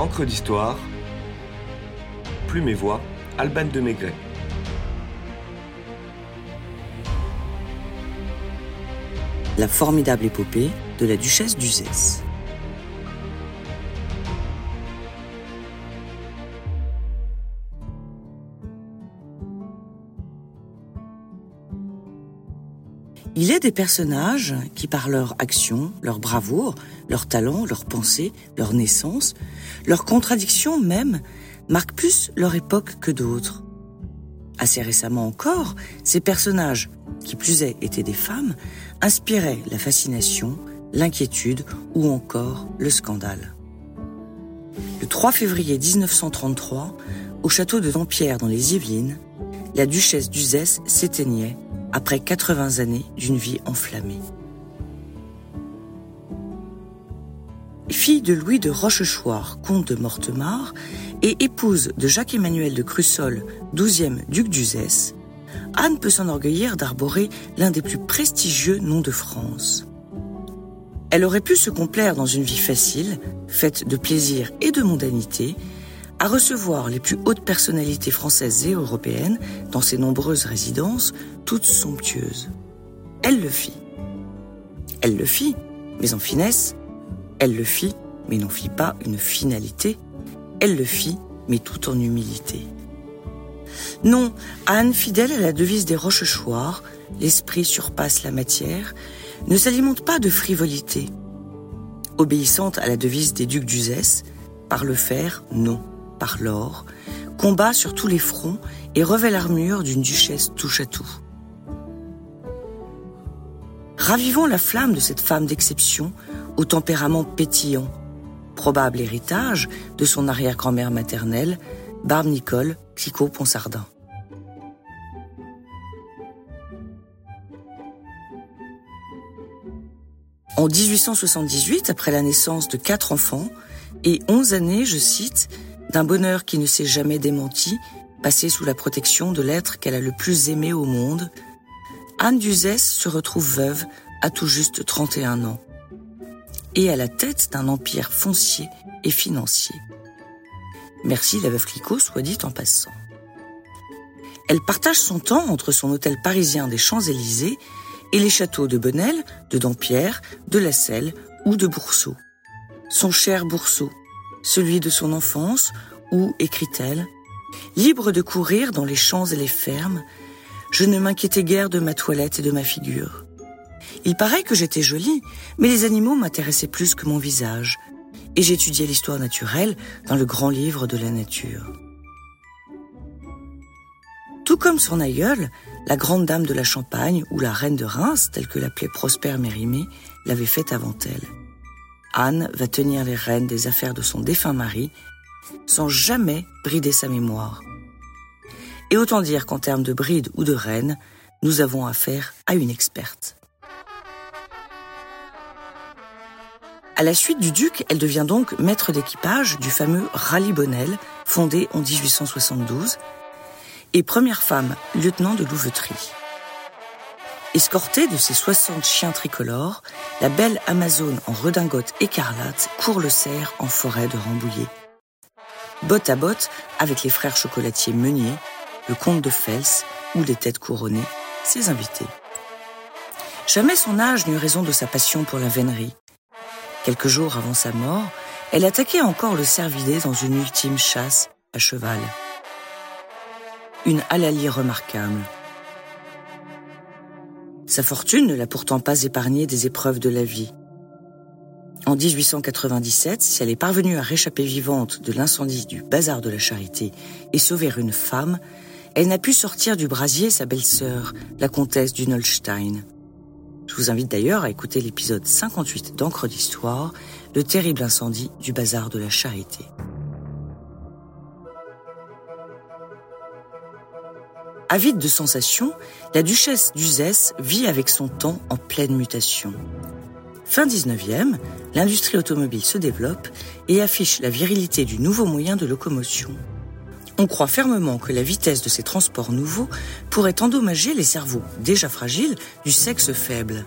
Encre d'histoire, Plume et Voix, Alban de Maigret. La formidable épopée de la duchesse d'Uzès. Il est des personnages qui, par leur action, leur bravoure, leur talent, leur pensée, leur naissance, leur contradiction même, marquent plus leur époque que d'autres. Assez récemment encore, ces personnages, qui plus est étaient des femmes, inspiraient la fascination, l'inquiétude ou encore le scandale. Le 3 février 1933, au château de Dampierre dans les Yvelines, la duchesse d'Uzès s'éteignait après 80 années d'une vie enflammée. Fille de Louis de Rochechouart, comte de Mortemart, et épouse de Jacques-Emmanuel de Crussol, 12e duc d'Uzès, Anne peut s'enorgueillir d'arborer l'un des plus prestigieux noms de France. Elle aurait pu se complaire dans une vie facile, faite de plaisir et de mondanité, à recevoir les plus hautes personnalités françaises et européennes dans ses nombreuses résidences, toutes somptueuses. Elle le fit. Elle le fit, mais en finesse. Elle le fit, mais n'en fit pas une finalité. Elle le fit, mais tout en humilité. Non, Anne, fidèle à la devise des Rochechouart, l'esprit surpasse la matière, ne s'alimente pas de frivolité. Obéissante à la devise des ducs d'Uzès, par le fer, non par l'or, combat sur tous les fronts et revêt l'armure d'une duchesse touche à tout. Ravivons la flamme de cette femme d'exception au tempérament pétillant, probable héritage de son arrière-grand-mère maternelle, Barbe Nicole Clicquot Ponsardin. En 1878, après la naissance de quatre enfants et onze années, je cite, d'un bonheur qui ne s'est jamais démenti, passé sous la protection de l'être qu'elle a le plus aimé au monde, Anne d'Uzès se retrouve veuve à tout juste 31 ans et à la tête d'un empire foncier et financier. Merci la veuve Clicquot, soit dit en passant. Elle partage son temps entre son hôtel parisien des Champs-Élysées et les châteaux de Bonnel, de Dampierre, de La Selle ou de Boursault. Son cher Boursault, celui de son enfance, où, écrit-elle, Libre de courir dans les champs et les fermes, je ne m'inquiétais guère de ma toilette et de ma figure. Il paraît que j'étais jolie, mais les animaux m'intéressaient plus que mon visage, et j'étudiais l'histoire naturelle dans le grand livre de la nature. Tout comme son aïeule, la grande dame de la Champagne ou la reine de Reims, telle que l'appelait Prosper Mérimée, l'avait fait avant elle. Anne va tenir les rênes des affaires de son défunt mari sans jamais brider sa mémoire. Et autant dire qu'en termes de bride ou de reine, nous avons affaire à une experte. À la suite du duc, elle devient donc maître d'équipage du fameux Rallye Bonnel, fondé en 1872, et première femme lieutenant de louveterie. Escortée de ses 60 chiens tricolores, la belle Amazone en redingote écarlate court le cerf en forêt de Rambouillet. Botte à botte avec les frères chocolatiers Meunier, le comte de Fels ou les têtes couronnées, ses invités. Jamais son âge n'eut raison de sa passion pour la vénerie. Quelques jours avant sa mort, elle attaquait encore le cervidé dans une ultime chasse à cheval. Une halalie remarquable, sa fortune ne l'a pourtant pas épargnée des épreuves de la vie. En 1897, si elle est parvenue à réchapper vivante de l'incendie du bazar de la charité et sauver une femme, elle n'a pu sortir du brasier sa belle-sœur, la comtesse d'Unolstein. Je vous invite d'ailleurs à écouter l'épisode 58 d'Encre d'Histoire, le terrible incendie du bazar de la charité. Avide de sensations, la duchesse d'Uzès vit avec son temps en pleine mutation. Fin 19e, l'industrie automobile se développe et affiche la virilité du nouveau moyen de locomotion. On croit fermement que la vitesse de ces transports nouveaux pourrait endommager les cerveaux déjà fragiles du sexe faible.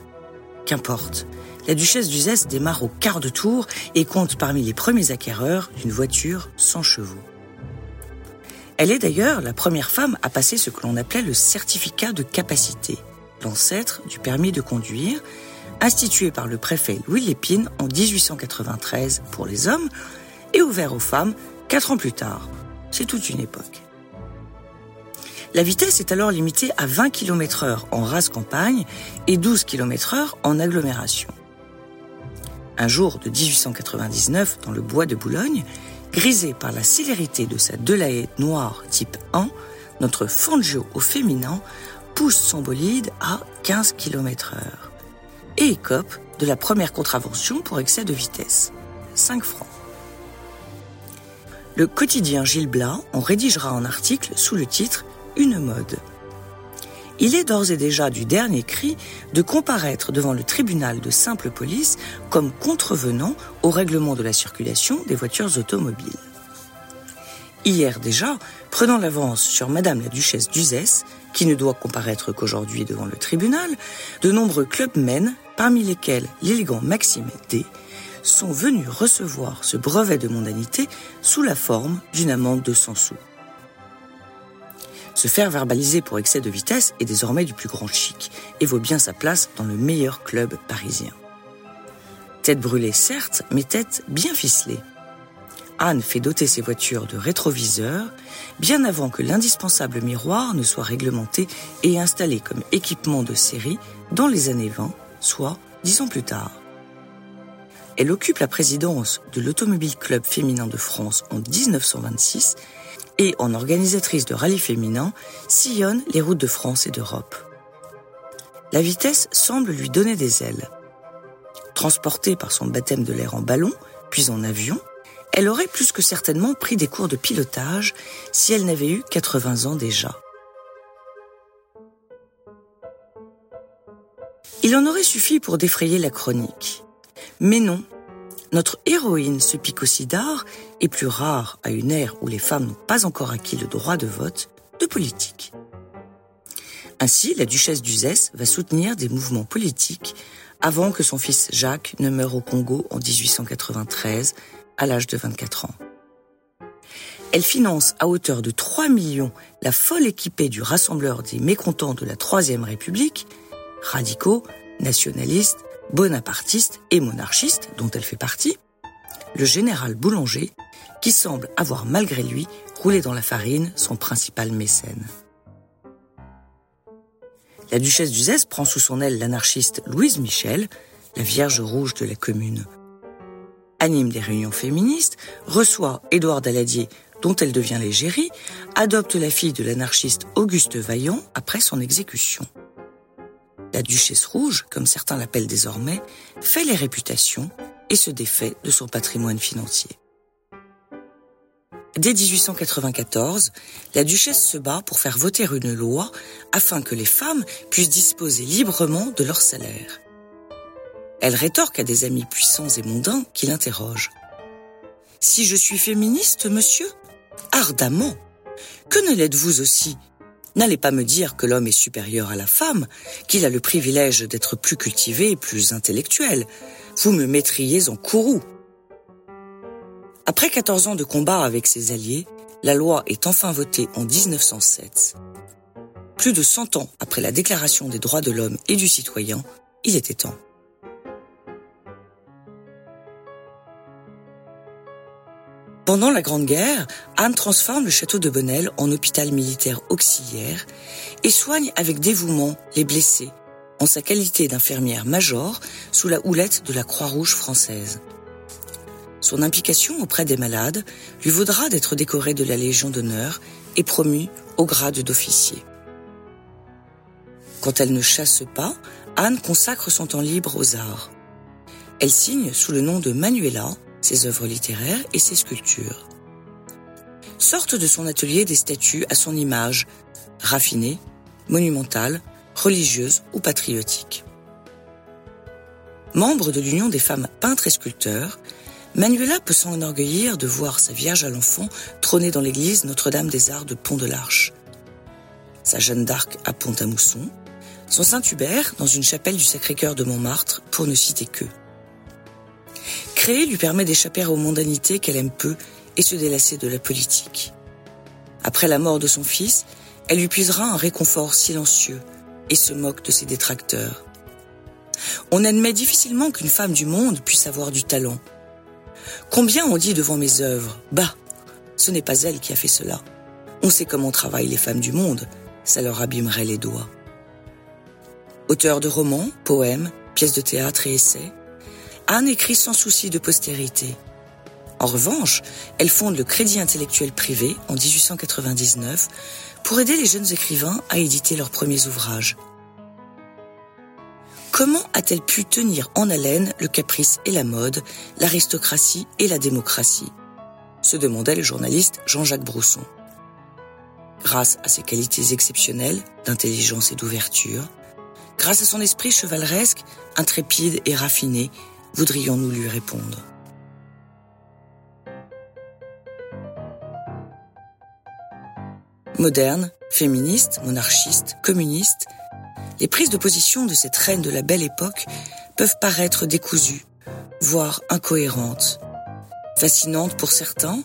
Qu'importe. La duchesse d'Uzès démarre au quart de tour et compte parmi les premiers acquéreurs d'une voiture sans chevaux. Elle est d'ailleurs la première femme à passer ce que l'on appelait le certificat de capacité, l'ancêtre du permis de conduire, institué par le préfet Louis Lépine en 1893 pour les hommes et ouvert aux femmes quatre ans plus tard. C'est toute une époque. La vitesse est alors limitée à 20 km heure en race campagne et 12 km heure en agglomération. Un jour de 1899, dans le bois de Boulogne, grisé par la célérité de sa Delahaye noire type 1, notre Fangio au féminin pousse son bolide à 15 km heure et écope de la première contravention pour excès de vitesse. 5 francs. Le quotidien Gilles Blas en rédigera un article sous le titre Une mode. Il est d'ores et déjà du dernier cri de comparaître devant le tribunal de simple police comme contrevenant au règlement de la circulation des voitures automobiles. Hier déjà, prenant l'avance sur Madame la Duchesse d'Uzès, qui ne doit comparaître qu'aujourd'hui devant le tribunal, de nombreux clubmen, parmi lesquels l'élégant Maxime D, sont venus recevoir ce brevet de mondanité sous la forme d'une amende de 100 sous. Se faire verbaliser pour excès de vitesse est désormais du plus grand chic et vaut bien sa place dans le meilleur club parisien. Tête brûlée certes, mais tête bien ficelée. Anne fait doter ses voitures de rétroviseurs bien avant que l'indispensable miroir ne soit réglementé et installé comme équipement de série dans les années 20, soit dix ans plus tard. Elle occupe la présidence de l'Automobile Club féminin de France en 1926 et en organisatrice de rallye féminin sillonne les routes de France et d'Europe. La vitesse semble lui donner des ailes. Transportée par son baptême de l'air en ballon, puis en avion, elle aurait plus que certainement pris des cours de pilotage si elle n'avait eu 80 ans déjà. Il en aurait suffi pour défrayer la chronique. Mais non, notre héroïne se pique aussi d'art, et plus rare à une ère où les femmes n'ont pas encore acquis le droit de vote, de politique. Ainsi, la duchesse d'Uzès va soutenir des mouvements politiques avant que son fils Jacques ne meure au Congo en 1893, à l'âge de 24 ans. Elle finance à hauteur de 3 millions la folle équipée du rassembleur des mécontents de la Troisième République, radicaux, nationalistes, bonapartiste et monarchiste, dont elle fait partie, le général Boulanger, qui semble avoir malgré lui roulé dans la farine son principal mécène. La duchesse d'Uzès prend sous son aile l'anarchiste Louise Michel, la Vierge rouge de la commune. Anime des réunions féministes, reçoit Édouard Daladier, dont elle devient l'égérie, adopte la fille de l'anarchiste Auguste Vaillant après son exécution la Duchesse Rouge, comme certains l'appellent désormais, fait les réputations et se défait de son patrimoine financier. Dès 1894, la duchesse se bat pour faire voter une loi afin que les femmes puissent disposer librement de leur salaire. Elle rétorque à des amis puissants et mondains qui l'interrogent. Si je suis féministe, monsieur Ardemment. Que ne l'êtes-vous aussi N'allez pas me dire que l'homme est supérieur à la femme, qu'il a le privilège d'être plus cultivé et plus intellectuel. Vous me mettriez en courroux. Après 14 ans de combat avec ses alliés, la loi est enfin votée en 1907. Plus de 100 ans après la Déclaration des droits de l'homme et du citoyen, il était temps. Pendant la Grande Guerre, Anne transforme le château de Bonnel en hôpital militaire auxiliaire et soigne avec dévouement les blessés en sa qualité d'infirmière major sous la houlette de la Croix-Rouge française. Son implication auprès des malades lui vaudra d'être décorée de la Légion d'honneur et promue au grade d'officier. Quand elle ne chasse pas, Anne consacre son temps libre aux arts. Elle signe sous le nom de Manuela ses œuvres littéraires et ses sculptures. Sortent de son atelier des statues à son image, raffinées, monumentales, religieuses ou patriotiques. Membre de l'Union des femmes peintres et sculpteurs, Manuela peut s'enorgueillir de voir sa Vierge à l'enfant trôner dans l'église Notre-Dame des Arts de Pont de l'Arche. Sa Jeanne d'Arc à Pont-à-Mousson, son Saint-Hubert dans une chapelle du Sacré-Cœur de Montmartre, pour ne citer que. Créer lui permet d'échapper aux mondanités qu'elle aime peu et se délasser de la politique. Après la mort de son fils, elle lui puisera un réconfort silencieux et se moque de ses détracteurs. On admet difficilement qu'une femme du monde puisse avoir du talent. Combien on dit devant mes œuvres, bah, ce n'est pas elle qui a fait cela. On sait comment travaillent les femmes du monde, ça leur abîmerait les doigts. Auteur de romans, poèmes, pièces de théâtre et essais, Anne écrit sans souci de postérité. En revanche, elle fonde le Crédit intellectuel privé en 1899 pour aider les jeunes écrivains à éditer leurs premiers ouvrages. Comment a-t-elle pu tenir en haleine le caprice et la mode, l'aristocratie et la démocratie? Se demandait le journaliste Jean-Jacques Brousson. Grâce à ses qualités exceptionnelles d'intelligence et d'ouverture, grâce à son esprit chevaleresque, intrépide et raffiné, voudrions-nous lui répondre? Moderne, féministe, monarchiste, communiste, les prises de position de cette reine de la belle époque peuvent paraître décousues, voire incohérentes, fascinantes pour certains,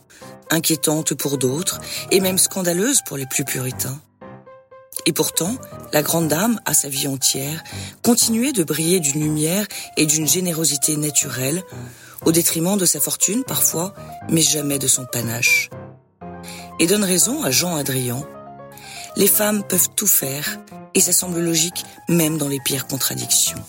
inquiétantes pour d'autres, et même scandaleuses pour les plus puritains. Et pourtant, la grande dame, à sa vie entière, continuait de briller d'une lumière et d'une générosité naturelle, au détriment de sa fortune parfois, mais jamais de son panache. Et donne raison à Jean Adrien. Les femmes peuvent tout faire, et ça semble logique même dans les pires contradictions.